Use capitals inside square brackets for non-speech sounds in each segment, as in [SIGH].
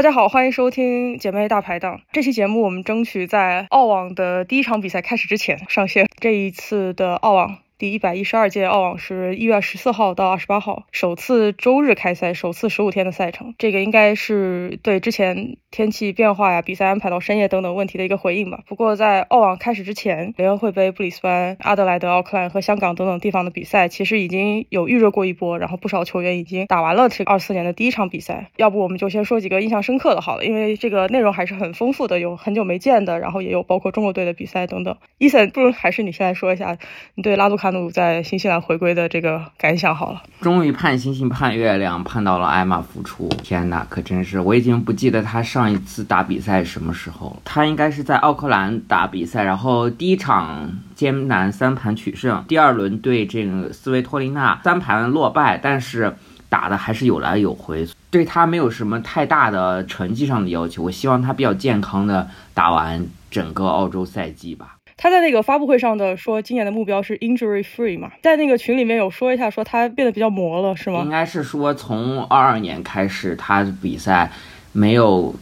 大家好，欢迎收听姐妹大排档。这期节目我们争取在澳网的第一场比赛开始之前上线。这一次的澳网。第一百一十二届澳网是一月十四号到二十八号，首次周日开赛，首次十五天的赛程。这个应该是对之前天气变化呀、比赛安排到深夜等等问题的一个回应吧。不过在澳网开始之前，联合会杯、布里斯班、阿德莱德、奥克兰和香港等等地方的比赛其实已经有预热过一波，然后不少球员已经打完了这二四年的第一场比赛。要不我们就先说几个印象深刻的好了，因为这个内容还是很丰富的，有很久没见的，然后也有包括中国队的比赛等等。伊森，不如还是你先来说一下你对拉杜卡努在新西兰回归的这个感想好了。终于盼星星盼月亮，盼到了艾玛复出。天哪，可真是！我已经不记得他上一次打比赛什么时候了。他应该是在奥克兰打比赛，然后第一场艰难三盘取胜，第二轮对这个斯维托利娜三盘落败，但是打的还是有来有回。对他没有什么太大的成绩上的要求，我希望他比较健康的打完整个澳洲赛季吧。他在那个发布会上的说，今年的目标是 injury free 嘛，在那个群里面有说一下，说他变得比较磨了，是吗？应该是说从二二年开始，他的比赛没有，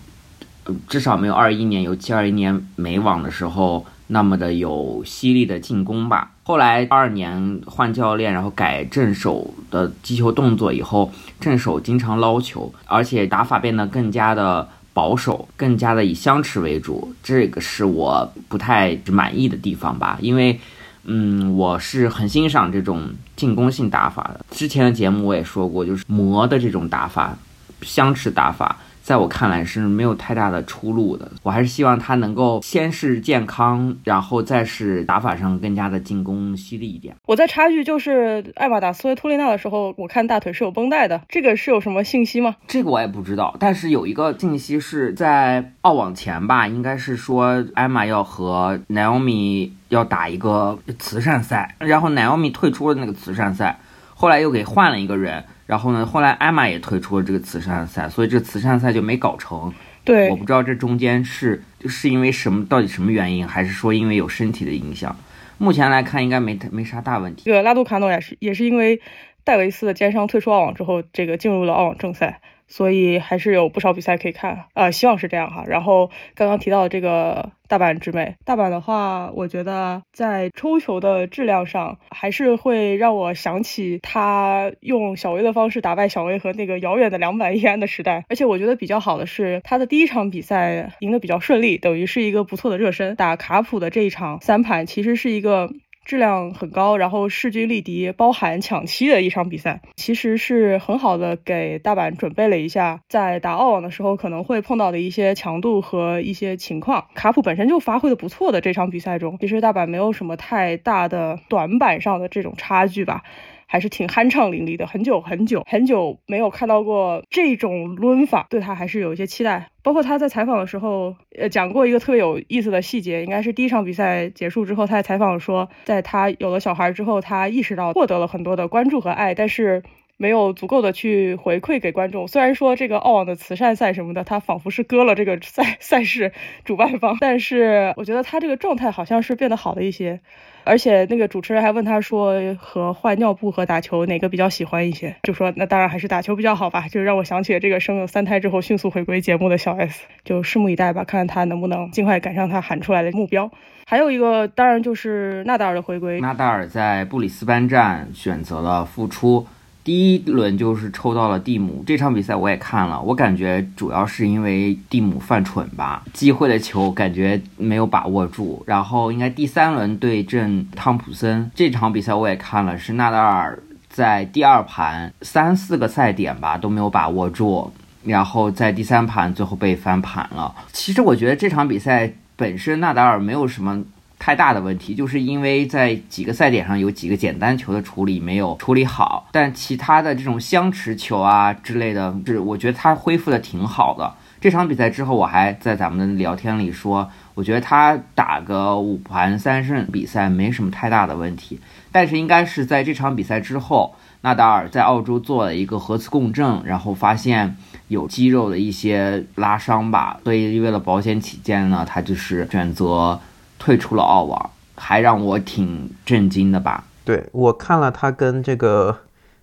至少没有二一年，尤其二一年美网的时候那么的有犀利的进攻吧。后来二二年换教练，然后改正手的击球动作以后，正手经常捞球，而且打法变得更加的。保守，更加的以相持为主，这个是我不太满意的地方吧。因为，嗯，我是很欣赏这种进攻性打法的。之前的节目我也说过，就是磨的这种打法，相持打法。在我看来是没有太大的出路的，我还是希望他能够先是健康，然后再是打法上更加的进攻犀利一点。我在插一句，就是艾玛打斯维托利娜的时候，我看大腿是有绷带的，这个是有什么信息吗？这个我也不知道，但是有一个信息是在澳网前吧，应该是说艾玛要和 Naomi 要打一个慈善赛，然后 Naomi 退出了那个慈善赛，后来又给换了一个人。然后呢？后来艾玛也退出了这个慈善赛，所以这慈善赛就没搞成。对，我不知道这中间是是因为什么，到底什么原因，还是说因为有身体的影响？目前来看，应该没没啥大问题。这个拉杜卡诺也是也是因为戴维斯的肩伤退出澳网之后，这个进入了澳网正赛。所以还是有不少比赛可以看，呃，希望是这样哈。然后刚刚提到的这个大阪直美，大阪的话，我觉得在抽球的质量上，还是会让我想起他用小威的方式打败小威和那个遥远的两百一安的时代。而且我觉得比较好的是，他的第一场比赛赢得比较顺利，等于是一个不错的热身。打卡普的这一场三盘，其实是一个。质量很高，然后势均力敌，包含抢七的一场比赛，其实是很好的给大阪准备了一下，在打澳网的时候可能会碰到的一些强度和一些情况。卡普本身就发挥的不错的这场比赛中，其实大阪没有什么太大的短板上的这种差距吧。还是挺酣畅淋漓的，很久很久很久没有看到过这种抡法，对他还是有一些期待。包括他在采访的时候，呃，讲过一个特别有意思的细节，应该是第一场比赛结束之后，他在采访说，在他有了小孩之后，他意识到获得了很多的关注和爱，但是。没有足够的去回馈给观众。虽然说这个澳网的慈善赛什么的，他仿佛是割了这个 [LAUGHS] 赛赛事主办方，但是我觉得他这个状态好像是变得好了一些。而且那个主持人还问他说，和换尿布和打球哪个比较喜欢一些？就说那当然还是打球比较好吧。就让我想起了这个生了三胎之后迅速回归节目的小 S。就拭目以待吧，看看他能不能尽快赶上他喊出来的目标。还有一个当然就是纳达尔的回归。纳达尔在布里斯班站选择了复出。第一轮就是抽到了蒂姆，这场比赛我也看了，我感觉主要是因为蒂姆犯蠢吧，机会的球感觉没有把握住。然后应该第三轮对阵汤普森这场比赛我也看了，是纳达尔在第二盘三四个赛点吧都没有把握住，然后在第三盘最后被翻盘了。其实我觉得这场比赛本身纳达尔没有什么。太大的问题，就是因为在几个赛点上有几个简单球的处理没有处理好，但其他的这种相持球啊之类的，是我觉得他恢复的挺好的。这场比赛之后，我还在咱们的聊天里说，我觉得他打个五盘三胜比赛没什么太大的问题。但是应该是在这场比赛之后，纳达尔在澳洲做了一个核磁共振，然后发现有肌肉的一些拉伤吧，所以为了保险起见呢，他就是选择。退出了澳网，还让我挺震惊的吧？对我看了他跟这个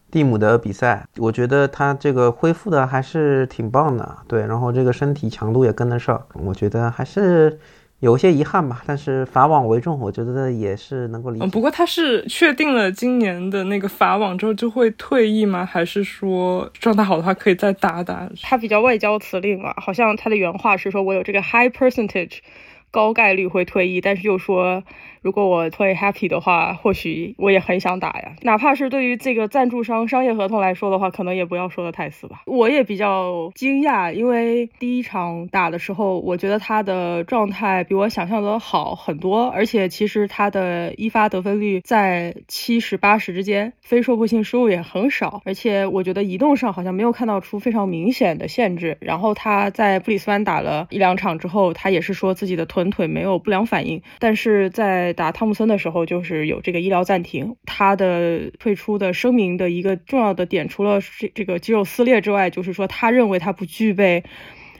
蒂姆的比赛，我觉得他这个恢复的还是挺棒的，对，然后这个身体强度也跟得上，我觉得还是。有些遗憾吧，但是法网为重，我觉得也是能够理解。不过他是确定了今年的那个法网之后就会退役吗？还是说状态好的话可以再打打？他比较外交辞令嘛，好像他的原话是说：“我有这个 high percentage，高概率会退役，但是又说。”如果我会 happy 的话，或许我也很想打呀。哪怕是对于这个赞助商商业合同来说的话，可能也不要说的太死吧。我也比较惊讶，因为第一场打的时候，我觉得他的状态比我想象的好很多，而且其实他的一发得分率在七十八十之间，非说破性失误也很少，而且我觉得移动上好像没有看到出非常明显的限制。然后他在布里斯班打了一两场之后，他也是说自己的臀腿没有不良反应，但是在打汤姆森的时候，就是有这个医疗暂停。他的退出的声明的一个重要的点，除了这这个肌肉撕裂之外，就是说他认为他不具备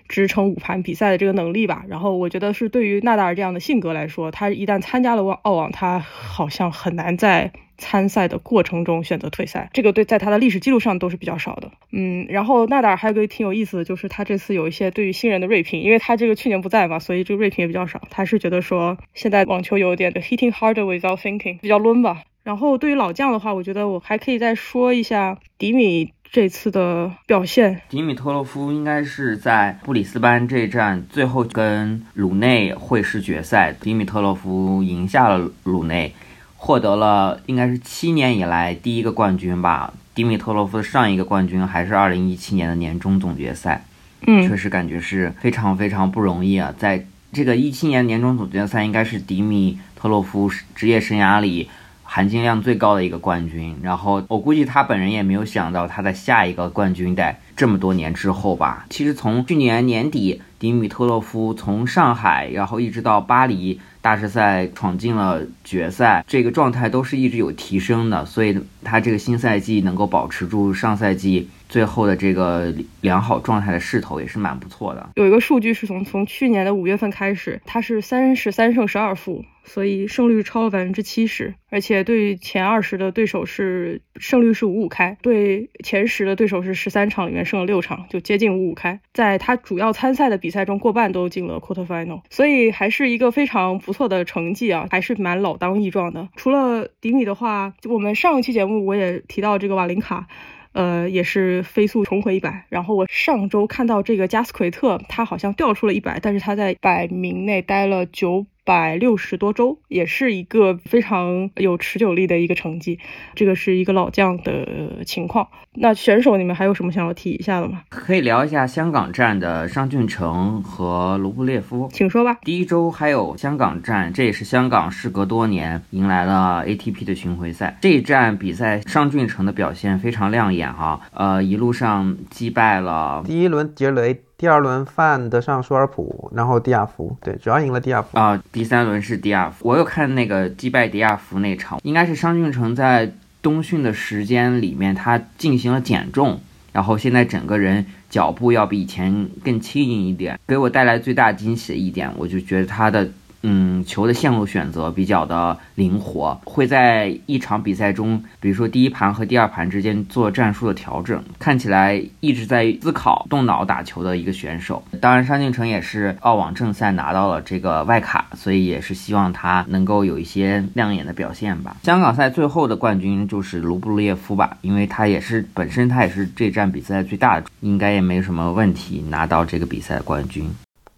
支撑五盘比赛的这个能力吧。然后我觉得是对于纳达尔这样的性格来说，他一旦参加了澳网，他好像很难在。参赛的过程中选择退赛，这个对在他的历史记录上都是比较少的。嗯，然后纳达尔还有个挺有意思的，就是他这次有一些对于新人的锐评，因为他这个去年不在嘛，所以这个锐评也比较少。他是觉得说现在网球有点的 hitting harder without thinking，比较抡吧。然后对于老将的话，我觉得我还可以再说一下迪米这次的表现。迪米特洛夫应该是在布里斯班这一站最后跟鲁内会师决赛，迪米特洛夫赢下了鲁内。获得了应该是七年以来第一个冠军吧。迪米特洛夫的上一个冠军还是二零一七年的年终总决赛，嗯，确实感觉是非常非常不容易啊。在这个一七年年终总决赛，应该是迪米特洛夫职业生涯里含金量最高的一个冠军。然后我估计他本人也没有想到，他的下一个冠军得这么多年之后吧。其实从去年年底，迪米特洛夫从上海，然后一直到巴黎。大师赛闯进了决赛，这个状态都是一直有提升的，所以他这个新赛季能够保持住上赛季最后的这个良好状态的势头，也是蛮不错的。有一个数据是从从去年的五月份开始，他是三十三胜十二负。所以胜率超了百分之七十，而且对前二十的对手是胜率是五五开，对前十的对手是十三场里面胜了六场，就接近五五开。在他主要参赛的比赛中，过半都进了 quarter final，所以还是一个非常不错的成绩啊，还是蛮老当益壮的。除了迪米的话，我们上一期节目我也提到这个瓦林卡，呃，也是飞速重回一百。然后我上周看到这个加斯奎特，他好像掉出了一百，但是他在百名内待了九。百六十多周，也是一个非常有持久力的一个成绩。这个是一个老将的情况。那选手，你们还有什么想要提一下的吗？可以聊一下香港站的商俊成和卢布列夫，请说吧。第一周还有香港站，这也是香港时隔多年迎来了 ATP 的巡回赛。这一站比赛，商俊成的表现非常亮眼哈，呃，一路上击败了第一轮杰雷。第二轮范德尚舒尔普，然后迪亚福，对，主要赢了迪亚福啊。第三轮是迪亚福，我有看那个击败迪亚福那场，应该是商俊成在冬训的时间里面，他进行了减重，然后现在整个人脚步要比以前更轻盈一点，给我带来最大惊喜的一点，我就觉得他的。嗯，球的线路选择比较的灵活，会在一场比赛中，比如说第一盘和第二盘之间做战术的调整，看起来一直在思考、动脑打球的一个选手。当然，商敬成也是澳网正赛拿到了这个外卡，所以也是希望他能够有一些亮眼的表现吧。香港赛最后的冠军就是卢布列夫吧，因为他也是本身他也是这站比赛最大的，应该也没什么问题拿到这个比赛的冠军。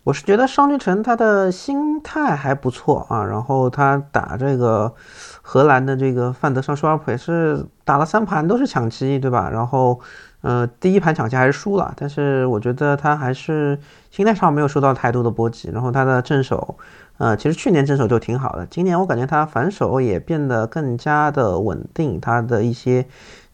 我是觉得商俊成他的心态还不错啊，然后他打这个荷兰的这个范德尚舒尔普也是打了三盘都是抢七，对吧？然后，呃，第一盘抢七还是输了，但是我觉得他还是心态上没有受到太多的波及。然后他的正手，呃，其实去年正手就挺好的，今年我感觉他反手也变得更加的稳定，他的一些。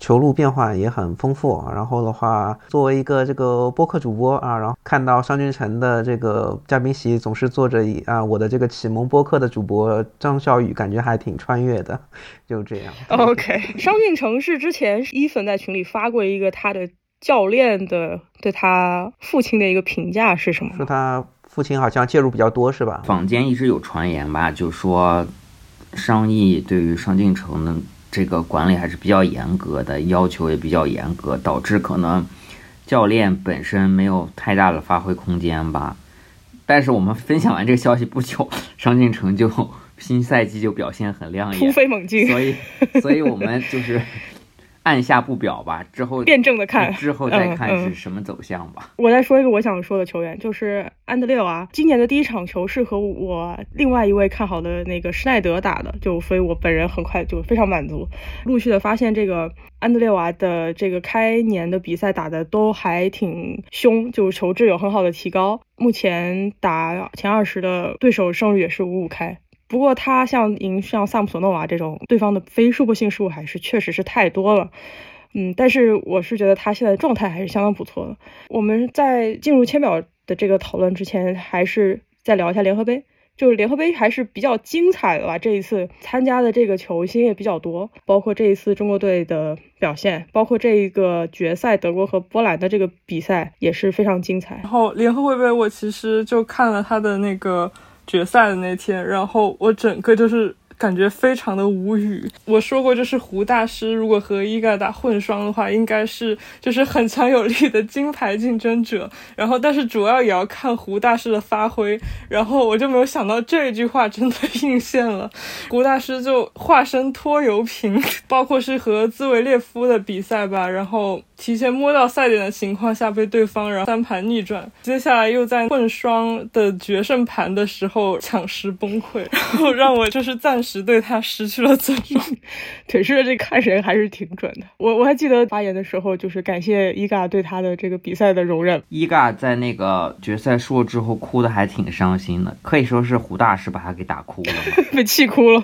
球路变化也很丰富，然后的话，作为一个这个播客主播啊，然后看到商俊成的这个嘉宾席总是坐着啊，我的这个启蒙播客的主播张小雨，感觉还挺穿越的，就这样。[LAUGHS] OK，商俊成是之前伊粉在群里发过一个他的教练的对他父亲的一个评价是什么？说他父亲好像介入比较多，是吧？坊间一直有传言吧，就说商毅对于商俊成的。这个管理还是比较严格的，要求也比较严格，导致可能教练本身没有太大的发挥空间吧。但是我们分享完这个消息不久，[LAUGHS] 张进成就新赛季就表现很亮眼，突飞猛进，所以，所以我们就是。按下不表吧，之后辩证的看，之后再看是什么走向吧。我再说一个我想说的球员，就是安德烈娃。今年的第一场球是和我另外一位看好的那个施耐德打的，就所以我本人很快就非常满足。陆续的发现，这个安德烈娃的这个开年的比赛打的都还挺凶，就球质有很好的提高。目前打前二十的对手胜率也是五五开。不过他像赢像萨姆索诺娃这种对方的非输不性失误还是确实是太多了，嗯，但是我是觉得他现在状态还是相当不错的。我们在进入签表的这个讨论之前，还是再聊一下联合杯，就是联合杯还是比较精彩的吧。这一次参加的这个球星也比较多，包括这一次中国队的表现，包括这一个决赛德国和波兰的这个比赛也是非常精彩。然后联合会杯我其实就看了他的那个。决赛的那天，然后我整个就是感觉非常的无语。我说过，就是胡大师如果和伊嘎打混双的话，应该是就是很强有力的金牌竞争者。然后，但是主要也要看胡大师的发挥。然后我就没有想到这句话真的应验了，胡大师就化身拖油瓶，包括是和兹维列夫的比赛吧，然后。提前摸到赛点的情况下被对方然后三盘逆转，接下来又在混双的决胜盘的时候抢十崩溃，[LAUGHS] 然后让我就是暂时对他失去了尊重。[LAUGHS] 腿师的这看人还是挺准的。我我还记得发言的时候，就是感谢伊嘎对他的这个比赛的容忍。伊嘎在那个决赛输了之后哭的还挺伤心的，可以说是胡大师把他给打哭了，[LAUGHS] 被气哭了，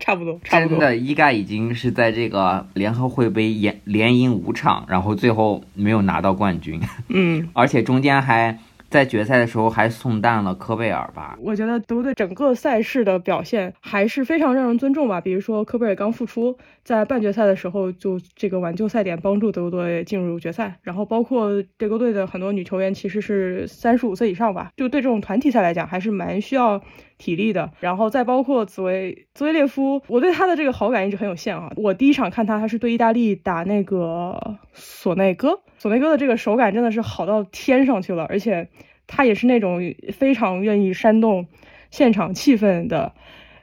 差不多，差不多。真的，伊嘎已经是在这个联合会杯连连赢五场，然后。最后没有拿到冠军，嗯，[LAUGHS] 而且中间还在决赛的时候还送淡了科贝尔吧？我觉得德国队整个赛事的表现还是非常让人尊重吧。比如说科贝尔刚复出，在半决赛的时候就这个挽救赛点，帮助德国队进入决赛。然后包括德国队的很多女球员其实是三十五岁以上吧，就对这种团体赛来讲还是蛮需要。体力的，然后再包括紫薇紫薇列夫，我对他的这个好感一直很有限啊。我第一场看他，他是对意大利打那个索内哥，索内哥的这个手感真的是好到天上去了，而且他也是那种非常愿意煽动现场气氛的，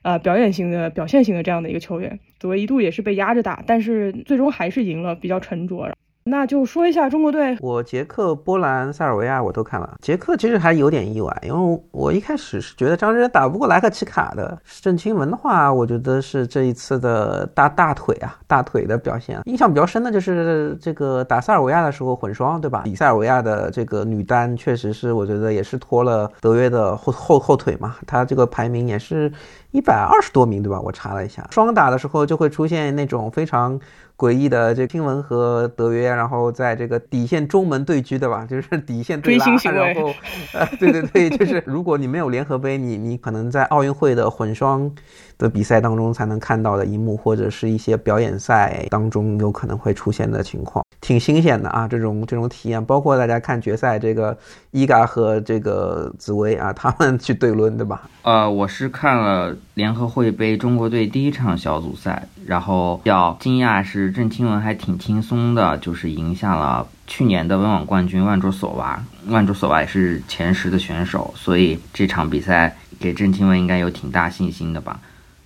呃，表演型的表现型的这样的一个球员。左维一度也是被压着打，但是最终还是赢了，比较沉着。那就说一下中国队，我捷克、波兰、塞尔维亚我都看了。捷克其实还有点意外，因为我一开始是觉得张真打不过莱克奇卡的。郑钦文的话，我觉得是这一次的大大腿啊，大腿的表现。印象比较深的就是这个打塞尔维亚的时候混双，对吧？比塞尔维亚的这个女单确实是，我觉得也是拖了德约的后后后腿嘛。她这个排名也是一百二十多名，对吧？我查了一下，双打的时候就会出现那种非常。诡异的这听闻和德约，然后在这个底线中门对狙，对吧？就是底线对拉，然后，呃，对对对，就是 [LAUGHS] 如果你没有联合杯，你你可能在奥运会的混双的比赛当中才能看到的一幕，或者是一些表演赛当中有可能会出现的情况。挺新鲜的啊，这种这种体验，包括大家看决赛，这个伊嘎和这个紫薇啊，他们去对抡，对吧？呃，我是看了联合会杯中国队第一场小组赛，然后比较惊讶是郑钦文还挺轻松的，就是赢下了去年的温网冠军万卓索娃，万卓索娃也是前十的选手，所以这场比赛给郑钦文应该有挺大信心的吧？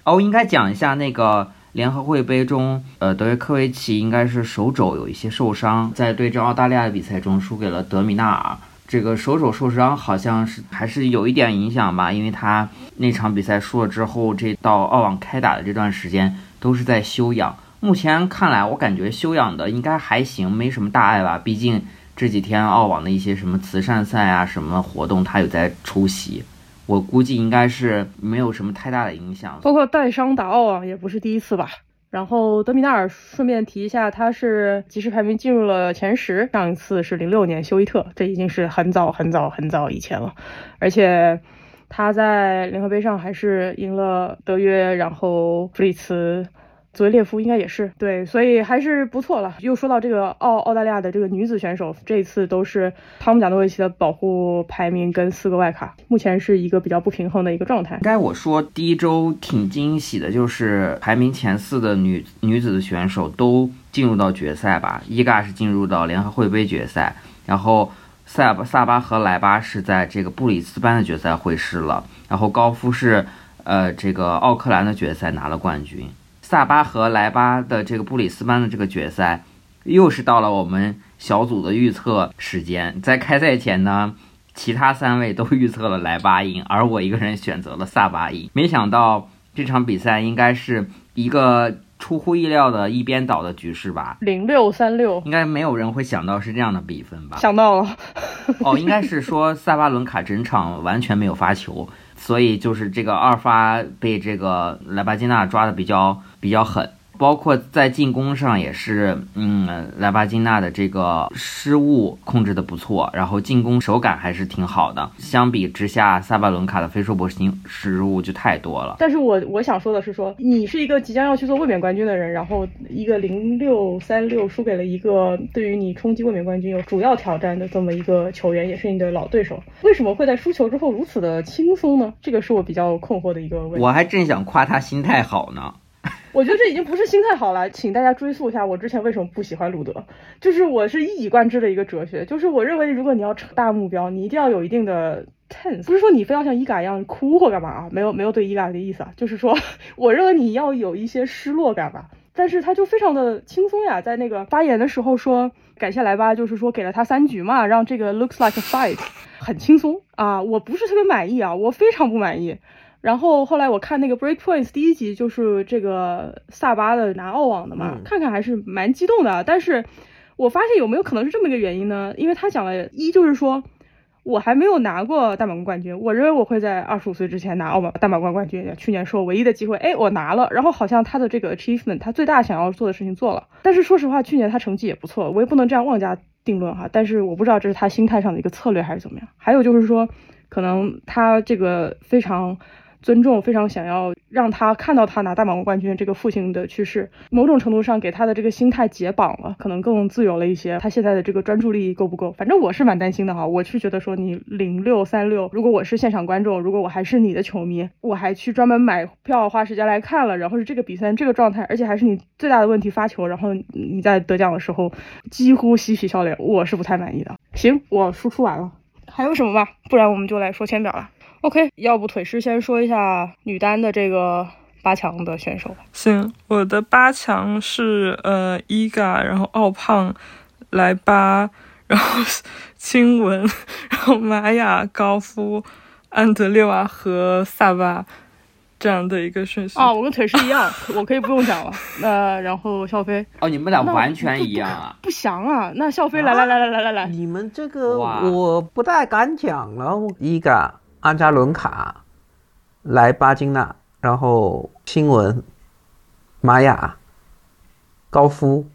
哦，应该讲一下那个。联合会杯中，呃，德约科维奇应该是手肘有一些受伤，在对阵澳大利亚的比赛中输给了德米纳尔。这个手肘受伤好像是还是有一点影响吧，因为他那场比赛输了之后，这到澳网开打的这段时间都是在休养。目前看来，我感觉休养的应该还行，没什么大碍吧。毕竟这几天澳网的一些什么慈善赛啊、什么活动，他有在出席。我估计应该是没有什么太大的影响，包括带伤打澳网也不是第一次吧。然后德米纳尔顺便提一下，他是即时排名进入了前十，上一次是零六年休伊特，这已经是很早很早很早以前了。而且他在联合杯上还是赢了德约，然后弗里茨，泽维列夫应该也是对，所以还是不错了。又说到这个澳澳大利亚的这个女子选手，这次都是汤姆贾诺维奇的保护排名跟四个外卡，目前是一个比较不平衡的一个状态。该我说第一周挺惊喜的，就是排名前四的女女子的选手都进入到决赛吧。伊嘎是进入到联合会杯决赛，然后塞巴萨巴和莱巴是在这个布里斯班的决赛会师了，然后高夫是呃这个奥克兰的决赛拿了冠军。萨巴和莱巴的这个布里斯班的这个决赛，又是到了我们小组的预测时间。在开赛前呢，其他三位都预测了莱巴赢，而我一个人选择了萨巴赢。没想到这场比赛应该是一个出乎意料的一边倒的局势吧？零六三六，应该没有人会想到是这样的比分吧？想到了。哦，应该是说萨巴伦卡整场完全没有发球。所以就是这个二发被这个莱巴金娜抓的比较比较狠。包括在进攻上也是，嗯，莱巴金娜的这个失误控制的不错，然后进攻手感还是挺好的。相比之下，萨巴伦卡的非说博失失误就太多了。但是我我想说的是，说你是一个即将要去做卫冕冠军的人，然后一个零六三六输给了一个对于你冲击卫冕冠军有主要挑战的这么一个球员，也是你的老对手，为什么会在输球之后如此的轻松呢？这个是我比较困惑的一个问题。我还正想夸他心态好呢。我觉得这已经不是心态好了，请大家追溯一下我之前为什么不喜欢鲁德，就是我是一以贯之的一个哲学，就是我认为如果你要成大目标，你一定要有一定的 tense，不是说你非要像伊嘎一样哭或干嘛啊，没有没有对伊嘎的意思啊，就是说我认为你要有一些失落感吧，但是他就非常的轻松呀，在那个发言的时候说感谢来吧，就是说给了他三局嘛，让这个 looks like a fight，很轻松。啊，我不是特别满意啊，我非常不满意。然后后来我看那个 Break Points 第一集就是这个萨巴的拿澳网的嘛，看看还是蛮激动的。但是我发现有没有可能是这么一个原因呢？因为他讲了一就是说我还没有拿过大满贯冠军，我认为我会在二十五岁之前拿澳大满贯冠军。去年是我唯一的机会，哎，我拿了。然后好像他的这个 achievement，他最大想要做的事情做了。但是说实话，去年他成绩也不错，我也不能这样妄加定论哈。但是我不知道这是他心态上的一个策略还是怎么样。还有就是说，可能他这个非常。尊重，非常想要让他看到他拿大满贯冠军这个父亲的去世，某种程度上给他的这个心态解绑了，可能更自由了一些。他现在的这个专注力够不够？反正我是蛮担心的哈。我是觉得说你零六三六，如果我是现场观众，如果我还是你的球迷，我还去专门买票花时间来看了，然后是这个比赛这个状态，而且还是你最大的问题发球，然后你在得奖的时候几乎嬉皮笑脸，我是不太满意的。行，我输出完了，还有什么吗？不然我们就来说签表了。OK，要不腿师先说一下女单的这个八强的选手吧。行，我的八强是呃伊嘎，然后奥胖、莱巴，然后亲文，然后玛雅、高夫、安德烈娃和萨巴这样的一个顺序。啊，我跟腿师一样，我可以不用讲了。那然后笑飞。哦，你们俩完全一样啊。不详啊，那笑飞来来来来来来来。你们这个我不太敢讲了，伊嘎。阿扎伦卡、莱巴金娜，然后新闻、玛雅、高夫、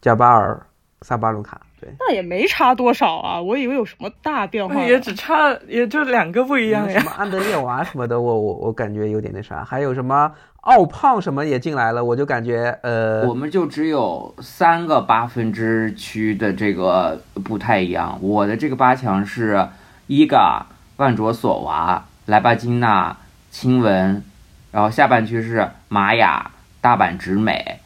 贾巴尔、萨巴伦卡，对，那也没差多少啊，我以为有什么大变化，也只差也就两个不一样呀。什么安德烈娃什么的，我我我感觉有点那啥，还有什么奥胖什么也进来了，我就感觉呃，我们就只有三个八分之区的这个不太一样，我的这个八强是伊嘎。万卓索娃、莱巴金娜、亲文，然后下半区是玛雅、大阪直美、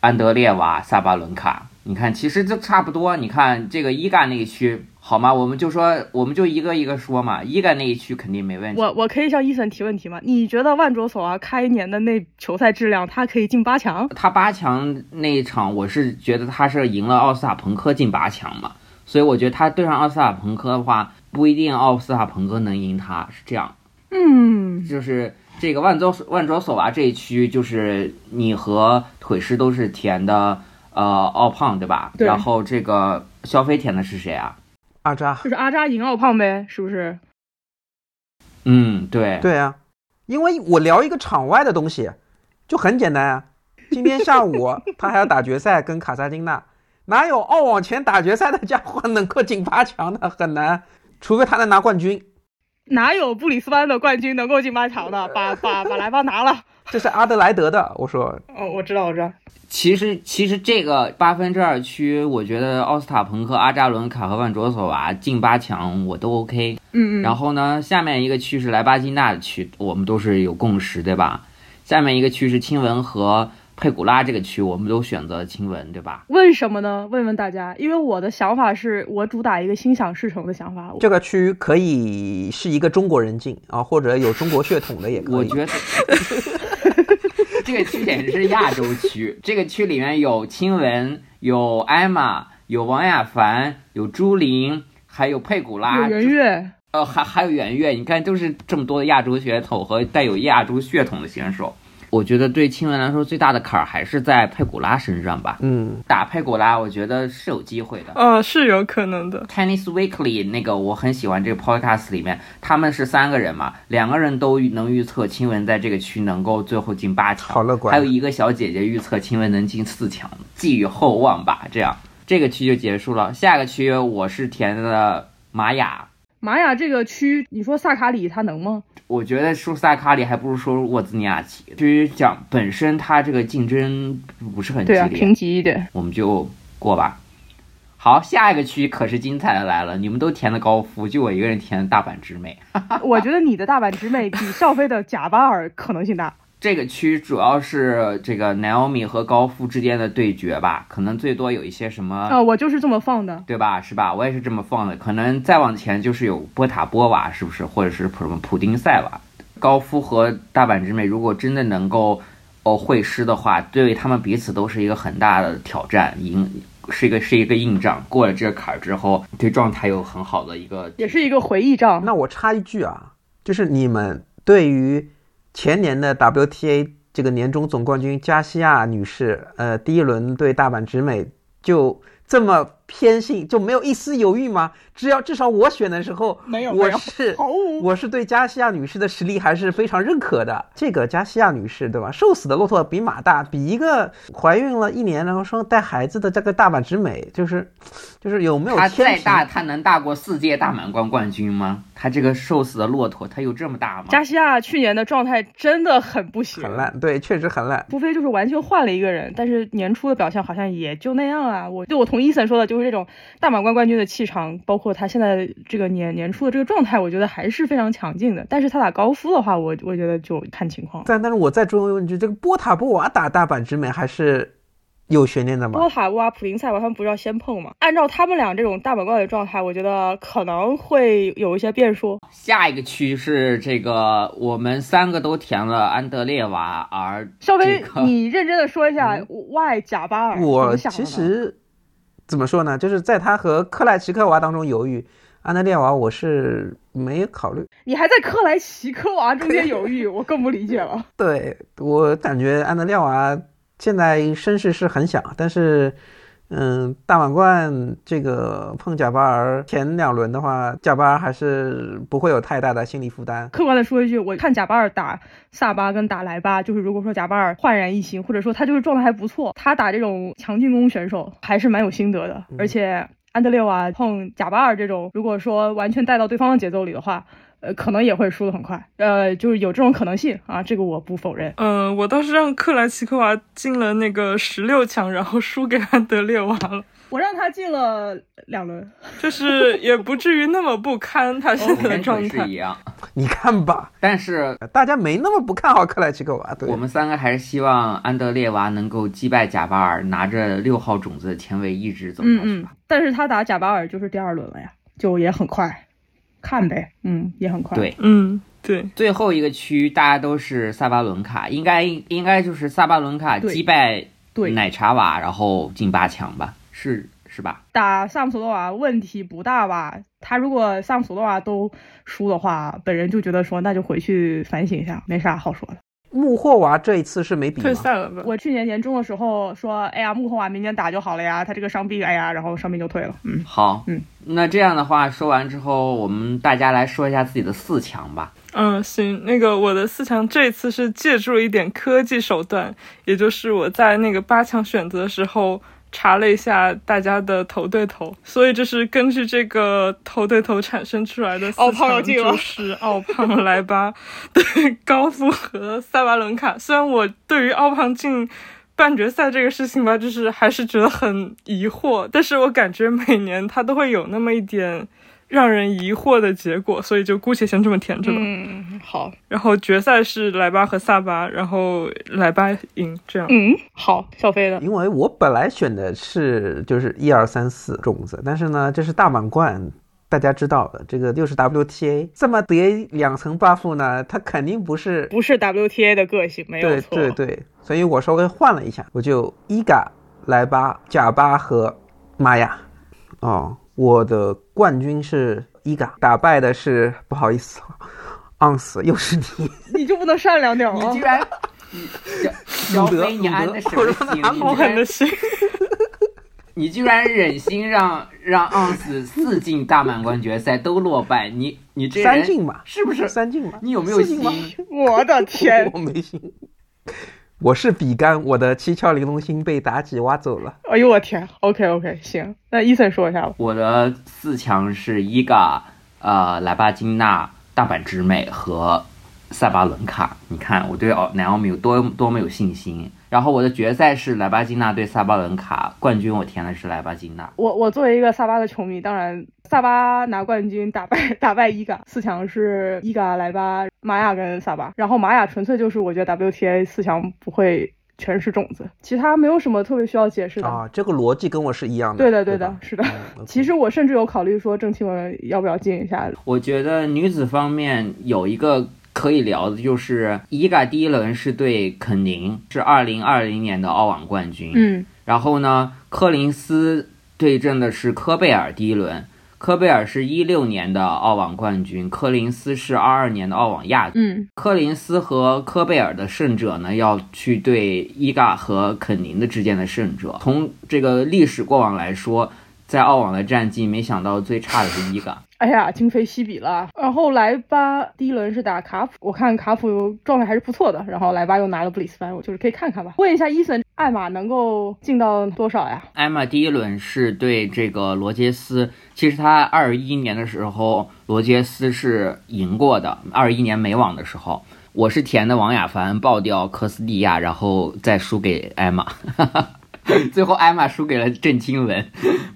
安德烈娃、萨巴伦卡。你看，其实就差不多。你看这个伊嘎那一区，好吗？我们就说，我们就一个一个说嘛。伊嘎那一区肯定没问题。我我可以向伊森提问题吗？你觉得万卓索娃开年的那球赛质量，他可以进八强？他八强那一场，我是觉得他是赢了奥斯卡彭科进八强嘛，所以我觉得他对上奥斯卡彭科的话。不一定奥斯卡彭哥能赢他，是这样。嗯，就是这个万州万州索娃这一区，就是你和腿师都是填的，呃，奥胖对吧？对。然后这个肖飞填的是谁啊？阿扎。就是阿扎赢奥胖呗，是不是？嗯，对。对啊，因为我聊一个场外的东西，就很简单啊。今天下午 [LAUGHS] 他还要打决赛，跟卡萨丁娜，哪有奥网前打决赛的家伙能够进八强的？很难。除非他能拿冠军，哪有布里斯班的冠军能够进八强的？把把把莱巴拿了。[LAUGHS] 这是阿德莱德的，我说。哦，我知道，我知道。其实其实这个八分之二区，我觉得奥斯塔彭克、阿扎伦卡和万卓索娃进八强我都 OK。嗯嗯。然后呢，下面一个区是莱巴金纳的区，我们都是有共识，对吧？下面一个区是亲文和。佩古拉这个区，我们都选择亲文，对吧？为什么呢？问问大家，因为我的想法是我主打一个心想事成的想法。这个区可以是一个中国人进啊，或者有中国血统的也可以。我觉得这个区简直是亚洲区。这个区里面有亲文，有艾玛，有王亚凡，有朱琳，还有佩古拉，有圆月，呃，还还有圆月。你看，就是这么多的亚洲血统和带有亚洲血统的选手。我觉得对亲文来说最大的坎儿还是在佩古拉身上吧。嗯，打佩古拉，我觉得是有机会的。呃，是有可能的。Tennis Weekly 那个我很喜欢这个 podcast 里面，他们是三个人嘛，两个人都能预测亲文在这个区能够最后进八强，好乐观。还有一个小姐姐预测亲文能进四强，寄予厚望吧。这样，这个区就结束了。下个区我是填的玛雅。玛雅这个区，你说萨卡里他能吗？我觉得说萨卡里还不如说沃兹尼亚奇。至于讲本身，他这个竞争不是很激烈，平级一点，我们就过吧。好，下一个区可是精彩的来了，你们都填的高夫，就我一个人填的大阪直美。[LAUGHS] 我觉得你的大阪直美比少飞的贾巴尔可能性大。这个区主要是这个 Naomi 和高夫之间的对决吧，可能最多有一些什么啊，我就是这么放的，对吧？是吧？我也是这么放的。可能再往前就是有波塔波娃，是不是？或者是普什么普丁塞娃？高夫和大阪直美如果真的能够哦会师的话，对他们彼此都是一个很大的挑战，赢是一个是一个硬仗。过了这个坎儿之后，对状态有很好的一个，也是一个回忆仗。那我插一句啊，就是你们对于。前年的 WTA 这个年终总冠军加西亚女士，呃，第一轮对大阪直美就这么偏信，就没有一丝犹豫吗？只要至少我选的时候，没有，我是我是对加西亚女士的实力还是非常认可的。这个加西亚女士，对吧？瘦死的骆驼比马大，比一个怀孕了一年然后说带孩子的这个大阪直美，就是就是有没有？她再大，她能大过四届大满贯冠军吗？她这个瘦死的骆驼，她有这么大吗？加西亚去年的状态真的很不行，很烂，对，确实很烂。无非就是完全换了一个人，但是年初的表现好像也就那样啊。我就我同伊森说的，就是这种大满贯冠军的气场，包括他现在这个年年初的这个状态，我觉得还是非常强劲的。但是他打高夫的话，我我觉得就看情况。但但是我再追问一句，这个波塔波娃打大阪直美还是有悬念的吗？波塔波娃、普林塞娃他们不是要先碰吗？按照他们俩这种大满贯的状态，我觉得可能会有一些变数。下一个区是这个，我们三个都填了安德烈娃，而稍微你认真的说一下，Y 贾巴尔，我其实。怎么说呢？就是在他和克莱奇科娃当中犹豫，安德烈娃我是没考虑。你还在克莱奇科娃中间犹豫，我更不理解了。[LAUGHS] 对我感觉安德烈娃现在声势是很响，但是。嗯，大满贯这个碰贾巴尔前两轮的话，贾巴尔还是不会有太大的心理负担。客观的说一句，我看贾巴尔打萨巴跟打莱巴，就是如果说贾巴尔焕然一新，或者说他就是状态还不错，他打这种强进攻选手还是蛮有心得的。而且安德烈瓦碰贾巴尔这种，如果说完全带到对方的节奏里的话。呃，可能也会输的很快，呃，就是有这种可能性啊，这个我不否认。嗯，我倒是让克莱奇科娃进了那个十六强，然后输给安德烈娃了。我让他进了两轮，就是也不至于那么不堪他现在的状态。一样，[LAUGHS] 你看吧。[LAUGHS] 但是大家没那么不看好克莱奇科娃。对，我们三个还是希望安德烈娃能够击败贾巴尔，拿着六号种子的前卫一直走下去吧。但是他打贾巴尔就是第二轮了呀，就也很快。看呗，嗯，也很快。对，嗯，对。最后一个区大家都是萨巴伦卡，应该应该就是萨巴伦卡击败奶茶瓦，然后进八强吧？是是吧？打萨姆索洛娃问题不大吧？他如果萨姆索洛娃都输的话，本人就觉得说那就回去反省一下，没啥好说的。穆霍娃这一次是没比退赛了。我去年年终的时候说，哎呀，穆霍娃明年打就好了呀，他这个伤病，哎呀，然后伤病就退了。嗯，好，嗯，那这样的话说完之后，我们大家来说一下自己的四强吧。嗯，行，那个我的四强这次是借助了一点科技手段，也就是我在那个八强选择的时候查了一下大家的头对头，所以就是根据这个头对头产生出来的四奥胖就是奥胖、[LAUGHS] 莱巴、对高夫和塞巴伦卡。虽然我对于奥胖进半决赛这个事情吧，就是还是觉得很疑惑，但是我感觉每年他都会有那么一点让人疑惑的结果，所以就姑且先这么填着吧。嗯，好，然后决赛是莱巴和萨巴，然后莱巴赢，这样。嗯，好，小飞的，因为我本来选的是就是一二三四种子，但是呢，这是大满贯，大家知道的，这个又是 WTA，这么叠两层 buff 呢，它肯定不是不是 WTA 的个性，没有对错。对对，所以我稍微换了一下，我就伊嘎、莱巴、贾巴和玛雅。哦，我的冠军是伊嘎，打败的是不好意思，昂斯又是你。[LAUGHS] 你就不能善良点吗你居？[LAUGHS] 然，德飞，你安的什么 [LAUGHS] 心？你好居然狠的心，你居然忍心让让昂斯四进大满贯决赛都落败，你你这人三进吧，是不是？三进吧？你有没有心？我的天！我没心。我是比干，我的七窍玲珑心被妲己挖走了。哎呦我天！OK OK，行，那伊森说一下吧。我的四强是伊嘎、呃莱巴金娜、大阪直美和塞巴伦卡。你看我对奥南奥米有多多么有信心。然后我的决赛是莱巴金娜对萨巴伦卡，冠军我填的是莱巴金娜。我我作为一个萨巴的球迷，当然萨巴拿冠军，打败 [LAUGHS] 打败伊嘎，四强是伊嘎、莱巴、玛雅跟萨巴，然后玛雅纯粹就是我觉得 WTA 四强不会全是种子，其他没有什么特别需要解释的。啊，这个逻辑跟我是一样的。对的对的吧是的其实我甚至有考虑说郑钦文要不要进一下，我觉得女子方面有一个可以聊的，就是伊嘎第一轮是对肯宁，是二零二零年的澳网冠军。嗯然后呢，柯林斯对阵的是科贝尔第一轮，科贝尔是一六年的澳网冠军，柯林斯是二二年的澳网亚军。嗯柯林斯和科贝尔的胜者呢，要去对伊嘎和肯宁的之间的胜者。从这个历史过往来说，在澳网的战绩，没想到最差的是伊嘎。哎呀，今非昔比了。然后莱巴第一轮是打卡普，我看卡普状态还是不错的。然后莱巴又拿了布里斯班，我就是可以看看吧。问一下伊森，艾玛能够进到多少呀？艾玛第一轮是对这个罗杰斯，其实他二一年的时候，罗杰斯是赢过的。二一年美网的时候，我是填的王雅凡爆掉科斯蒂亚，然后再输给艾玛，[LAUGHS] 最后艾玛输给了郑钦文。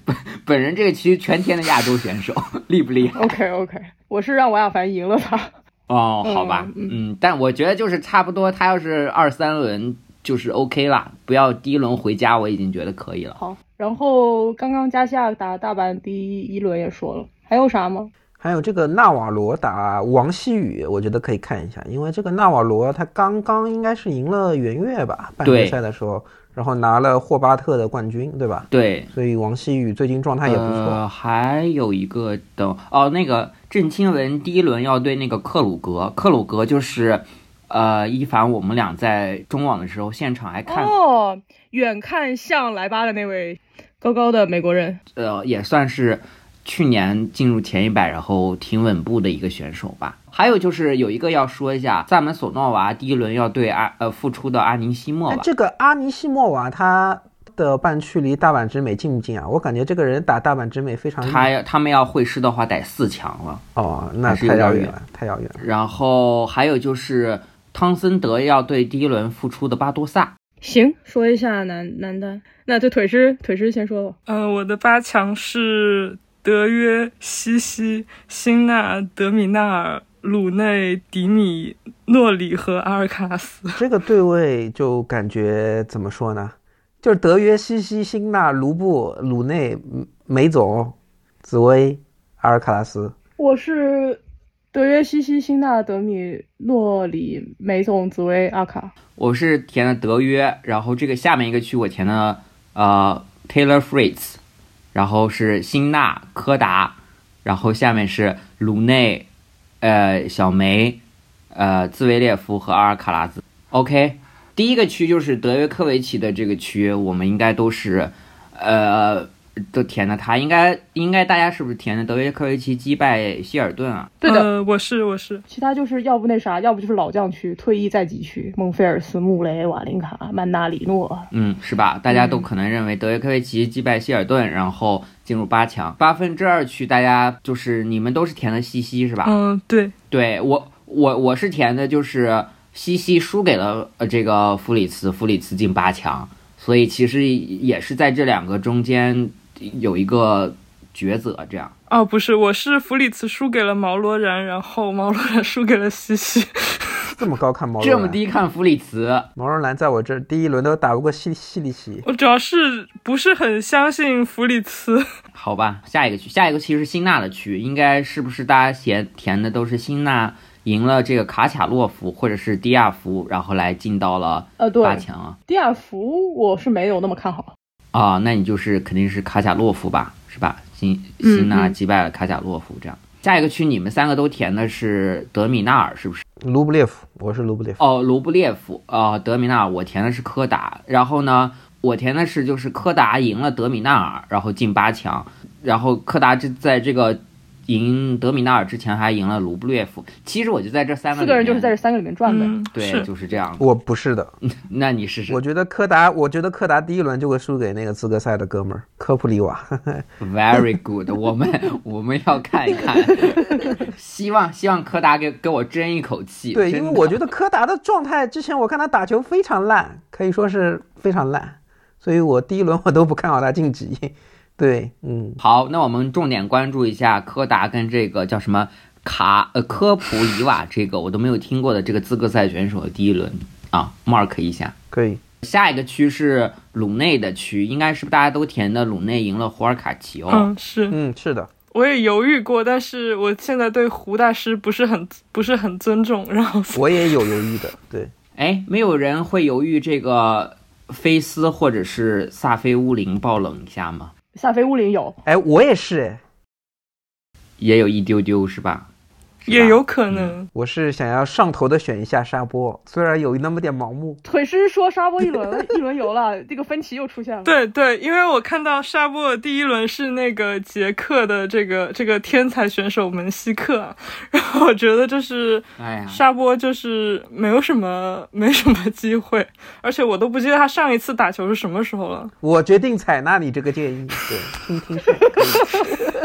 本本人这个其实全天的亚洲选手，厉不厉害？OK OK，我是让王亚凡赢了他。哦，好吧，嗯嗯，但我觉得就是差不多，他要是二三轮就是 OK 啦，不要第一轮回家，我已经觉得可以了。好，然后刚刚加西亚打大阪第一轮也说了，还有啥吗？还有这个纳瓦罗打王希雨，我觉得可以看一下，因为这个纳瓦罗他刚刚应该是赢了圆月吧，半决赛的时候，然后拿了霍巴特的冠军，对吧？对，所以王希雨最近状态也不错。呃，还有一个的哦，那个郑钦文第一轮要对那个克鲁格，克鲁格就是，呃，一凡我们俩在中网的时候现场还看，哦，远看像莱巴的那位高高的美国人。呃，也算是去年进入前一百，然后挺稳步的一个选手吧。还有就是有一个要说一下，萨门索诺娃第一轮要对阿呃复出的阿尼西莫这个阿尼西莫娃他的半区离大阪直美近不近啊？我感觉这个人打大阪直美非常他要他们要会师的话得四强了。哦，那是有点远太遥远了，太遥远了。然后还有就是汤森德要对第一轮复出的巴多萨。行，说一下男男单。那对腿师，腿师先说吧。嗯、我的八强是德约、西西、辛纳、德米纳尔、鲁内、迪米、诺里和阿尔卡拉斯。这个对位就感觉怎么说呢？就是德约、西西、辛纳、卢布、鲁内、梅总、紫薇、阿尔卡拉斯。我是德约西西、辛纳、德米、诺里、梅总、紫薇、阿卡。我是填的德约，然后这个下面一个区我填的呃 Taylor Fritz，然后是辛纳、柯达，然后下面是鲁内、呃小梅、呃兹维列夫和阿尔卡拉兹。OK，第一个区就是德约科维奇的这个区，我们应该都是呃都填的他，应该应该大家是不是填的德约科维奇击败希尔顿啊？对的，呃，我是我是，其他就是要不那啥，要不就是老将区、退役在籍区，孟菲尔斯、穆雷、瓦林卡、曼纳里诺。嗯，是吧？大家都可能认为德约科维奇击败希尔顿，然后进入八强。八分之二区，大家就是你们都是填的西西是吧？嗯，对，对我我我是填的就是西西输给了呃这个弗里茨，弗里茨进八强，所以其实也是在这两个中间有一个抉择，这样。哦，不是，我是弗里茨输给了毛罗然，然后毛罗然输给了西西。[LAUGHS] [LAUGHS] 这么高看毛罗这么，低看弗里茨，毛罗兰在我这儿第一轮都打不过西西里奇。我主要是不是很相信弗里茨。好吧，下一个区，下一个区是辛纳的区，应该是不是大家填填的都是辛纳赢了这个卡卡洛夫或者是迪亚夫，然后来进到了呃，对，八强啊？迪亚夫我是没有那么看好。啊，那你就是肯定是卡贾洛夫吧，是吧？辛嗯辛纳嗯击败了卡贾洛夫，这样。下一个区你们三个都填的是德米纳尔，是不是？卢布列夫，我是卢布列夫。哦，卢布列夫，呃，德米纳尔，我填的是柯达，然后呢，我填的是就是柯达赢了德米纳尔，然后进八强，然后柯达这在这个赢德米纳尔之前还赢了卢布列夫。其实我就在这三个四个人就是在这这三个里面转呗。嗯，对，就是这样。我不是的，[LAUGHS] 那你试试我觉得柯达，我觉得柯达第一轮就会输给那个资格赛的哥们儿科普里瓦。[LAUGHS] very good，我们 [LAUGHS] 我们要看一看，希望希望柯达给给我争一口气。对，因为我觉得柯达的状态，之前我看他打球非常烂，可以说是非常烂，所以我第一轮我都不看好他晋级。对，嗯，好，那我们重点关注一下柯达跟这个叫什么卡呃科普伊瓦这个我都没有听过的这个资格赛选手的第一轮啊，mark 一下。可以。下一个区是鲁内的区，应该是不是大家都填的鲁内赢了胡尔卡奇哦？嗯，是，嗯，是的，我也犹豫过，但是我现在对胡大师不是很不是很尊重，然后我也有犹豫的。对，哎，没有人会犹豫这个菲斯或者是萨菲乌林爆冷一下吗？萨菲乌林有，哎，我也是，哎，也有一丢丢是吧？也有可能。我是想要上头的选一下沙波，虽然有那么点盲目。腿师说沙波一轮 [LAUGHS] 一轮游了，这个分歧又出现了。对对，因为我看到沙波的第一轮是那个捷克的这个这个天才选手门西克，[LAUGHS] 然后我觉得就是哎呀，沙波就是没有什么 [LAUGHS] 没什么机会，而且我都不记得他上一次打球是什么时候了。我决定采纳你这个建议，对，听听选可以。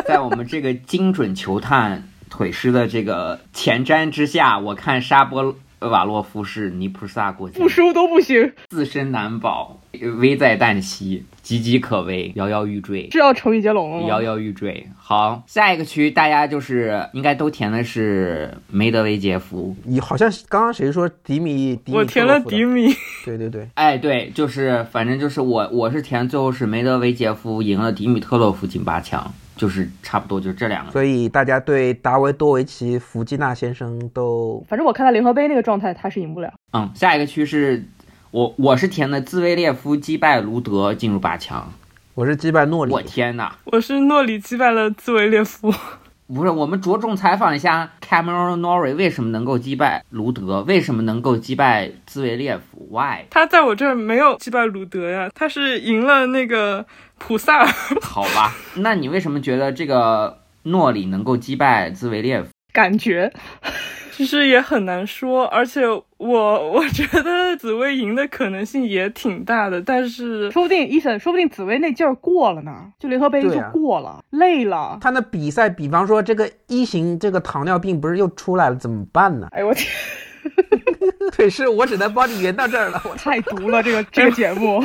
在我们这个精准球探腿师的这个前瞻之下，我看沙波瓦洛夫是尼普萨过江不，输都不行，自身难保，危在旦夕，岌岌可危，摇摇欲坠。是要成语接龙了吗？摇摇欲坠。好，下一个区大家就是应该都填的是梅德韦杰夫。你好像刚刚谁说迪米？迪米我填了迪米，对对对，哎，对，就是反正就是我我是填最后是梅德韦杰夫赢了迪米特洛夫进八强，就是差不多就这两个。所以大家对达维多维奇·弗基纳先生都反正我看他联合杯那个状态，他是赢不了。嗯，下一个区是我我是填的兹维列夫击败卢德进入八强。我是击败诺里，我天呐！我是诺里击败了兹维列夫。不是，我们着重采访一下 Cameron Norrie 为什么能够击败卢德，为什么能够击败兹维列夫？Why？他在我这儿没有击败卢德呀，他是赢了那个普萨尔。[LAUGHS] 好吧，那你为什么觉得这个诺里能够击败兹维列夫？感觉其实也很难说，而且我 [LAUGHS] 我觉得紫薇赢的可能性也挺大的，但是说不定伊森，说不定紫薇那劲儿过了呢，就联合杯就过了，累了。他那比赛，比方说这个一型这个糖尿病不是又出来了，怎么办呢？哎呦我天，[LAUGHS] 腿是我只能帮你圆到这儿了。我太毒了这个这个节目。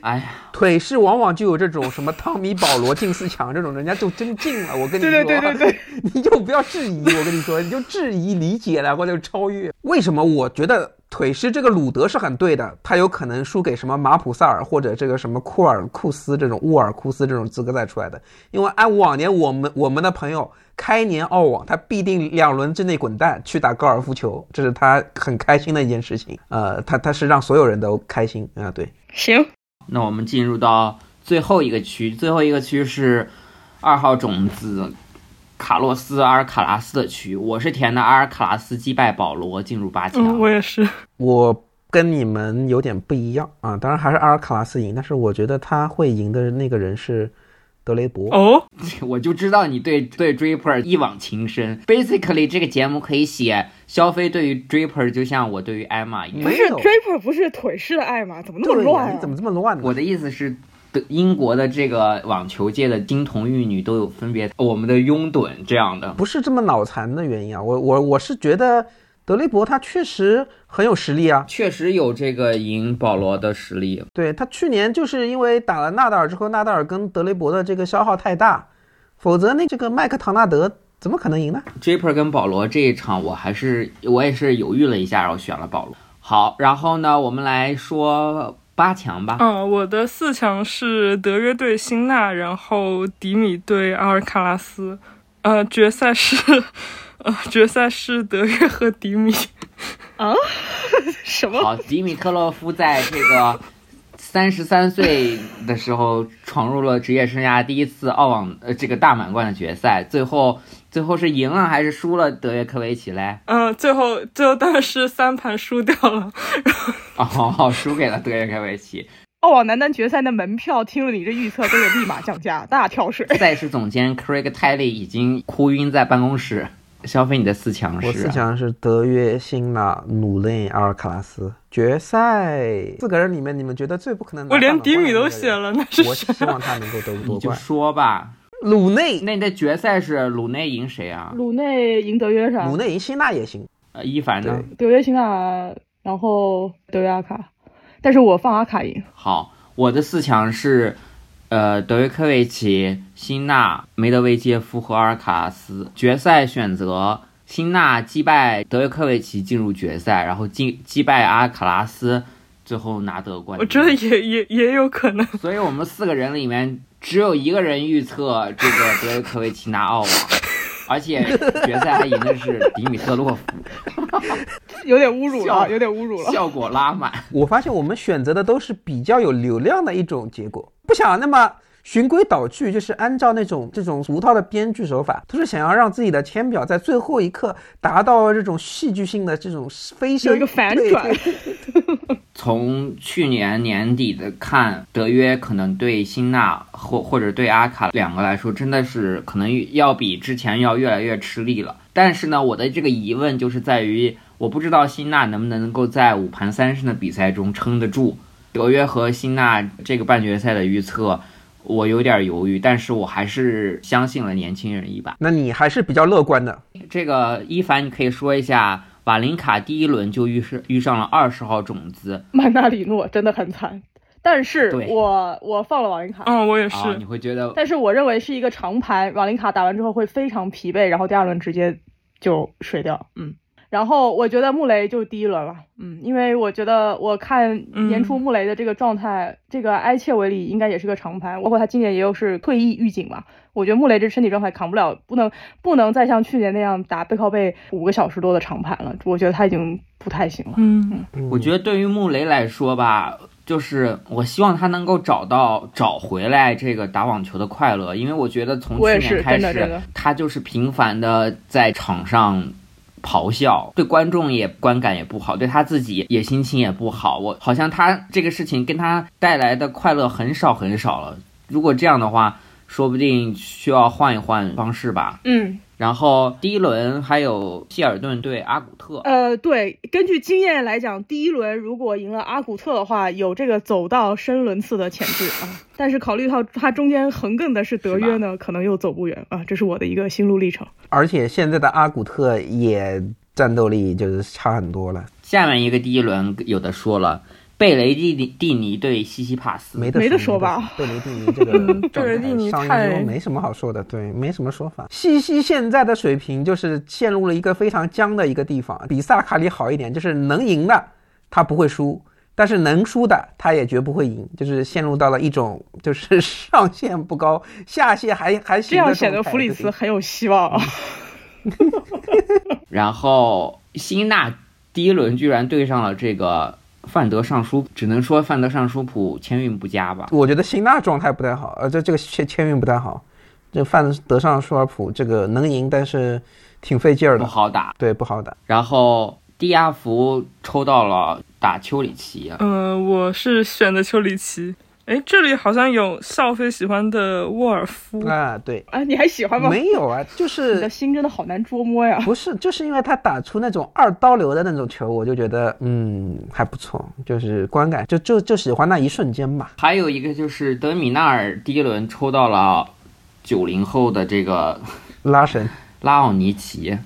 哎呀，腿是往往就有这种什么汤米保罗进四强这种，人家就真进了。我跟你说，对对对对对，[LAUGHS] 你就不要质疑，我跟你说，你就质疑理解了或者超越。为什么我觉得腿是这个鲁德是很对的？他有可能输给什么马普萨尔或者这个什么库尔库斯这种沃尔库斯这种资格赛出来的。因为按往年我们我们的朋友开年澳网，他必定两轮之内滚蛋去打高尔夫球，这是他很开心的一件事情。呃，他他是让所有人都开心啊、对。行，那我们进入到最后一个区，最后一个区是二号种子卡洛斯阿尔卡拉斯的区，我是填的阿尔卡拉斯击败保罗进入八强。嗯，我也是。我跟你们有点不一样啊，当然还是阿尔卡拉斯赢，但是我觉得他会赢的那个人是德雷博。哦，[LAUGHS] 我就知道你对对 Draper 一往情深。Basically，这个节目可以写肖飞对于 Draper 就像我对于 Emma 一样。不是 Draper 不是腿式的爱吗？怎么那么乱啊？你怎么这么乱呢？我的意思是，德英国的这个网球界的金童玉女都有分别，我们的拥趸这样的。不是这么脑残的原因啊，我我我是觉得德雷伯他确实很有实力啊。确实有这个赢保罗的实力，对他去年就是因为打了纳达尔之后，纳达尔跟德雷伯的这个消耗太大，否则那这个麦克唐纳德怎么可能赢呢？Draper 跟保罗这一场，我还是我也是犹豫了一下，然后选了保罗。好，然后呢，我们来说八强吧。嗯，我的四强是德约对辛纳，然后迪米对阿尔卡拉斯，呃，决赛是，呃，[LAUGHS] 决赛是德约和迪米。啊 [LAUGHS] 什么？好，迪米特洛夫在这个三十三岁的时候闯入了职业生涯第一次澳网呃这个大满贯的决赛，最后最后是赢了还是输了德约科维奇嘞？嗯，最后最后当然是三盘输掉了。哦，输给了德约科维奇。澳网男单决赛的门票，听了你这预测，都得立马降价，大跳水。赛事总监 Craig Tiley 已经哭晕在办公室。消费你的四强是？我四强是德约、辛纳、努内、阿尔卡拉斯。决赛四个人里面，你们觉得最不可能我连迪米都写了，那是我谁？希望他能够得你就夺冠。说吧。鲁内，那你的决赛是鲁内赢谁啊？鲁内赢德约是吧？鲁内赢辛纳也行。呃，伊凡呢？德约辛纳，然后德约阿卡，但是我放阿卡赢。好，我的四强是，呃，德约科维奇、辛纳、梅德韦杰夫和阿尔卡拉斯。决赛选择辛纳击败德约科维奇进入决赛，然后击击败阿尔卡拉斯，最后拿得冠军。我觉得也也也有可能。所以我们四个人里面只有一个人预测这个德约科维奇拿澳网，而且决赛还赢的是迪米特洛夫，[LAUGHS] 有点侮辱了，有点侮辱了。效果拉满。我发现我们选择的都是比较有流量的一种结果，不想那么循规蹈矩，就是按照那种这种俗套的编剧手法，都是想要让自己的签表在最后一刻达到这种戏剧性的这种飞升，有一个反转，从去年年底的看，德约可能对辛纳或或者对阿卡两个来说，真的是可能要比之前要越来越吃力了。但是呢，我的这个疑问就是在于，我不知道辛纳能不能够在五盘三胜的比赛中撑得住。德约和辛纳这个半决赛的预测，我有点犹豫，但是我还是相信了年轻人一把。那你还是比较乐观的。这个伊凡，你可以说一下，瓦林卡第一轮就遇上遇上了二十号种子，曼纳里诺真的很惨，但是我我放了瓦林卡。嗯，我也是。啊，你会觉得但是我认为是一个长盘，瓦林卡打完之后会非常疲惫，然后第二轮直接就水掉。嗯，然后我觉得穆雷就第一轮了。嗯，因为我觉得我看年初穆雷的这个状态，这个埃切维里应该也是个长盘，包括他今年也有是退役预警嘛。我觉得穆雷这身体状态扛不了，不能不能再像去年那样打背靠背五个小时多的长盘了。我觉得他已经不太行了。嗯，嗯我觉得对于穆雷来说吧，就是我希望他能够找到找回来这个打网球的快乐，因为我觉得从去年开始他就是频繁的在场上。咆哮，对观众也观感也不好，对他自己也心情也不好。我好像他这个事情跟他带来的快乐很少很少了。如果这样的话，说不定需要换一换方式吧。嗯，然后第一轮还有希尔顿对阿古特，呃，对，根据经验来讲，第一轮如果赢了阿古特的话，有这个走到深轮次的潜质啊。[LAUGHS] 但是考虑到他中间横亘的是德约呢，可能又走不远啊。这是我的一个心路历程。而且现在的阿古特也战斗力就是差很多了，下面一个第一轮有的说了，贝雷蒂尼蒂尼对西西帕斯，没得没得说说吧贝雷蒂尼这个 [LAUGHS] 贝雷蒂尼态上一太周没什么好说的，对，没什么说法。西西现在的水平就是陷入了一个非常僵的一个地方，比萨拉卡里好一点，就是能赢的他不会输。但是能输的他也绝不会赢，就是陷入到了一种 [LAUGHS] 就是上限不高，下限还还行的这样显得弗里对茨很有希望啊。[LAUGHS] 然后辛纳第一轮居然对上了这个范德尚书，只能说范德尚书普签运不佳吧。我觉得辛纳状态不太好，呃，这这个签签运不太好。这范德尚舒尔普这个能赢，但是挺费劲儿的不，好打，对，不好打。然后蒂亚福抽到了打丘里奇，嗯，我是选的丘里奇。哎，这里好像有少飞喜欢的沃尔夫啊，对啊，你还喜欢吗？没有啊，就是你的心真的好难捉摸呀。不是，就是因为他打出那种二刀流的那种球，我就觉得嗯还不错，就是观感就就就喜欢那一瞬间吧。还有一个就是德米纳尔第一轮抽到了九零后的这个拉神拉奥尼奇。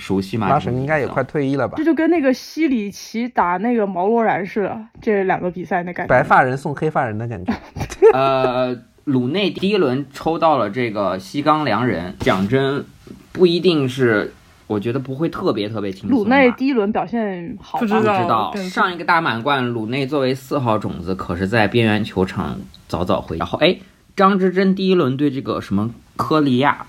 熟悉吗？拉神应该也快退役了吧？这就跟那个西里奇打那个毛罗然似的，这两个比赛那感觉。白发人送黑发人的感觉。[LAUGHS] 呃，鲁内第一轮抽到了这个西冈良人，讲真，不一定是，我觉得不会特别特别轻松。鲁内第一轮表现好，不知道。上一个大满贯，鲁内作为四号种子，可是在边缘球场早早回。然后，哎，张之臻第一轮对这个什么科利亚，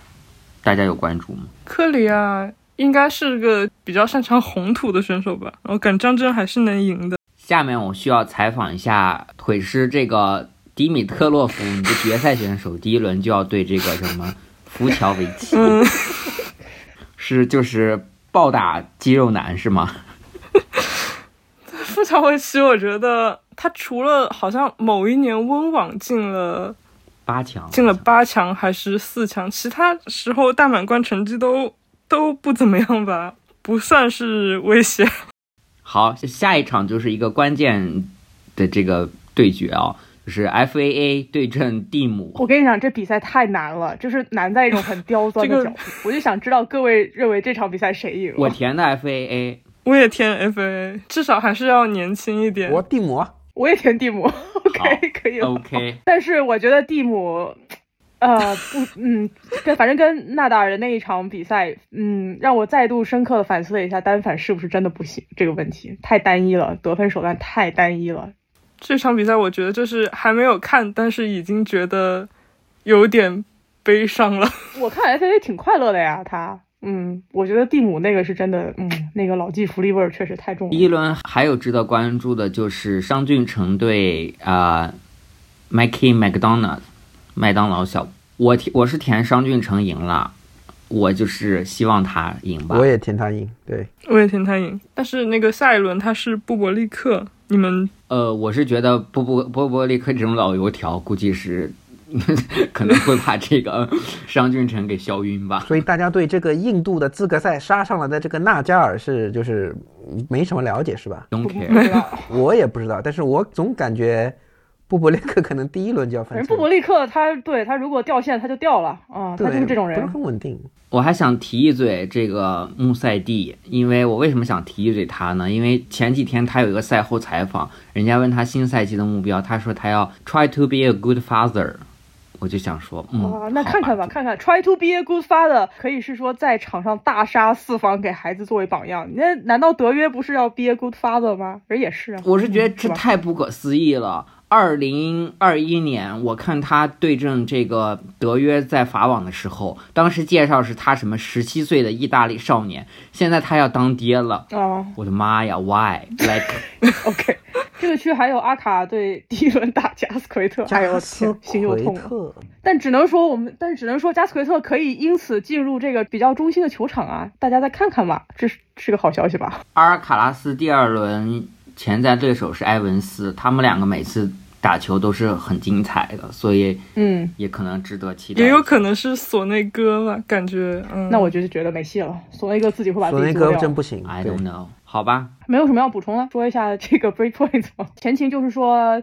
大家有关注吗？科利亚。应该是个比较擅长红土的选手吧，我感觉张真还是能赢的。下面我需要采访一下腿师这个迪米特洛夫，你的决赛选手第一轮就要对这个什么福乔维奇，[LAUGHS] [LAUGHS] 是就是暴打肌肉男是吗？福乔维奇，我觉得他除了好像某一年温网进了八强，进了八强还是四强，其他时候大满贯成绩都。都不怎么样吧，[LAUGHS] 不算是威胁。[LAUGHS] 好，下一场就是一个关键的这个对决啊，就是 F A A 对阵蒂姆。我跟你讲，这比赛太难了，就是难在一种很刁钻的角度。我就想知道各位认为这场比赛谁赢？我填的 F A A，我也填 F A A，至少还是要年轻一点。我蒂姆，我也填蒂姆。[LAUGHS] OK，可以了。OK，但是我觉得蒂姆。呃不，嗯，跟反正跟纳达尔的那一场比赛，嗯，让我再度深刻的反思了一下单反是不是真的不行这个问题，太单一了，得分手段太单一了。这场比赛我觉得就是还没有看，但是已经觉得有点悲伤了。[LAUGHS] 我看 F A 挺快乐的呀，他，嗯，我觉得蒂姆那个是真的，嗯，那个老骥伏枥味儿确实太重了。第一轮还有值得关注的就是商俊成对啊，Mikey McDonald。麦当劳小，我填我是填商俊成赢了，我就是希望他赢吧。我也填他赢，对，我也填他赢。但是那个下一轮他是布伯利克，你们呃，我是觉得布布波伯利克这种老油条，估计是 [LAUGHS] 可能会把这个 [LAUGHS] 商俊成给笑晕吧。所以大家对这个印度的资格赛杀上来的这个纳加尔是就是没什么了解是吧？Don't care，我也不知道，但是我总感觉。布伯利克 [LAUGHS] 可能第一轮就要翻。布伯利克他对他如果掉线他就掉了啊，他就是这种人，不是很稳定。我还想提一嘴这个穆塞蒂，因为我为什么想提一嘴他呢？因为前几天他有一个赛后采访，人家问他新赛季的目标，他说他要 try to be a good father，我就想说，嗯，那看看吧，看看 try to be a good father 可以是说在场上大杀四方，给孩子作为榜样。那难道德约不是要 be a good father 吗？人也是啊。我是觉得这太不可思议了。二零二一年，我看他对阵这个德约在法网的时候，当时介绍是他什么十七岁的意大利少年，现在他要当爹了。哦，我的妈呀！Why？Like？OK，[LAUGHS] 这个区还有阿卡对第一轮打加斯奎特，加斯心又痛了。但只能说我们，但只能说加斯奎特可以因此进入这个比较中心的球场啊，大家再看看吧，这是是个好消息吧？阿尔卡拉斯第二轮潜在对手是埃文斯，他们两个每次。打球都是很精彩的，所以嗯，也可能值得期待。也有可能是索内哥吧，感觉嗯，那我就是觉得没戏了。索内哥自己会把自己索内哥真不行，I don't know。好吧，没有什么要补充了，说一下这个 breakpoint 前情就是说。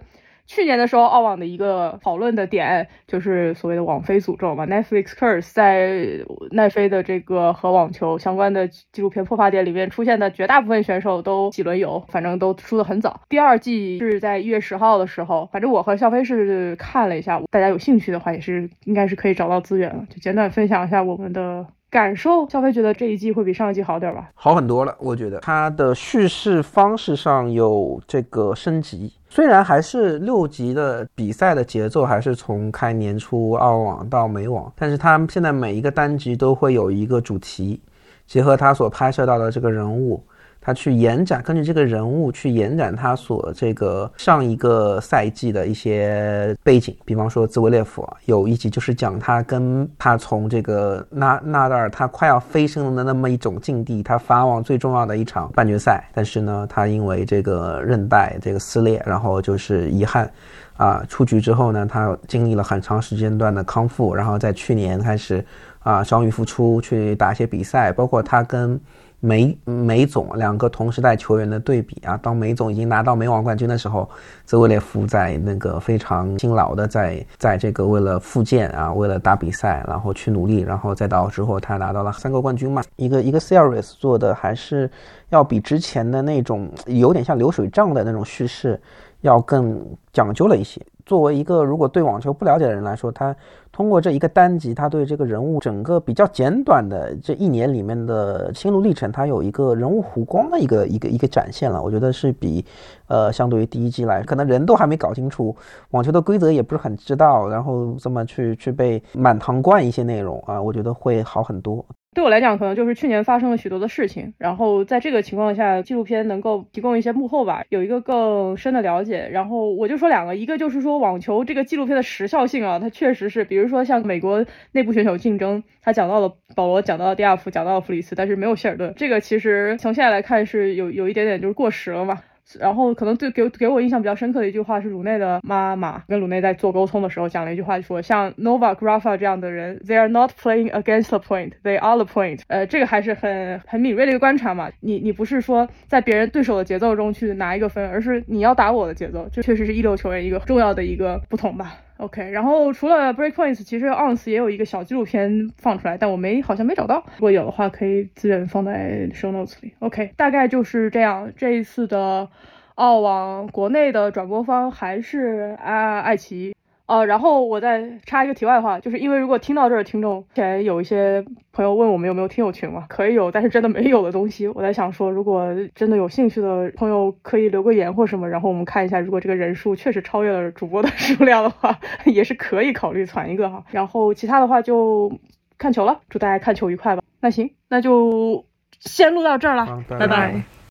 去年的时候，澳网的一个讨论的点就是所谓的网飞诅咒嘛，Netflix curse，在奈飞的这个和网球相关的纪录片《破发点》里面出现的绝大部分选手都几轮游，反正都输的很早。第二季是在一月十号的时候，反正我和肖飞是看了一下，大家有兴趣的话也是应该是可以找到资源了，就简短分享一下我们的。感受，肖飞觉得这一季会比上一季好点吧？好很多了，我觉得它的叙事方式上有这个升级。虽然还是六级的比赛的节奏，还是从开年初澳网到美网，但是它现在每一个单集都会有一个主题，结合它所拍摄到的这个人物，他去延展，根据这个人物去延展他所这个上一个赛季的一些背景，比方说兹维列夫有一集就是讲他跟他从这个纳纳达尔他快要飞升的那么一种境地，他法网最重要的一场半决赛，但是呢，他因为这个韧带这个撕裂，然后就是遗憾。啊，出局之后呢，他经历了很长时间段的康复，然后在去年开始啊，伤愈复出去打一些比赛，包括他跟梅梅总两个同时代球员的对比啊，当梅总已经拿到美网冠军的时候，泽维列夫在那个非常辛劳的在在这个为了复健啊，为了打比赛，然后去努力，然后再到之后他拿到了三个冠军嘛，一个一个 series 做的还是要比之前的那种有点像流水账的那种叙事。要更讲究了一些。作为一个如果对网球不了解的人来说，他通过这一个单集，他对这个人物整个比较简短的这一年里面的心路历程，他有一个人物弧光的一个一个一个展现了。我觉得是比，呃，相对于第一季来，可能人都还没搞清楚网球的规则，也不是很知道，然后这么去去被满堂灌一些内容啊，我觉得会好很多。对我来讲，可能就是去年发生了许多的事情，然后在这个情况下，纪录片能够提供一些幕后吧，有一个更深的了解。然后我就说两个，一个就是说网球这个纪录片的时效性啊，它确实是，比如说像美国内部选手竞争，他讲到了保罗，讲到了迪亚夫，讲到了弗里斯，但是没有希尔顿，这个其实从现在来看是有有一点点就是过时了嘛。然后可能对给给我印象比较深刻的一句话是鲁内的妈妈跟鲁内在做沟通的时候讲了一句话，就说像 Novak Rafa 这样的人，they are not playing against the point，they are the point。呃，这个还是很很敏锐的一个观察嘛。你你不是说在别人对手的节奏中去拿一个分，而是你要打我的节奏，这确实是一流球员一个重要的一个不同吧。OK，然后除了 Breakpoints，其实 ONS 也有一个小纪录片放出来，但我没好像没找到。如果有的话，可以资源放在 Show Notes 里。OK，大概就是这样。这一次的澳网国内的转播方还是啊爱奇艺。呃，然后我再插一个题外话，就是因为如果听到这儿听众前有一些朋友问我们有没有听友群嘛，可以有，但是真的没有的东西，我在想说，如果真的有兴趣的朋友可以留个言或什么，然后我们看一下，如果这个人数确实超越了主播的 [LAUGHS] 数量的话，也是可以考虑攒一个哈。然后其他的话就看球了，祝大家看球愉快吧。那行，那就先录到这儿了，拜拜。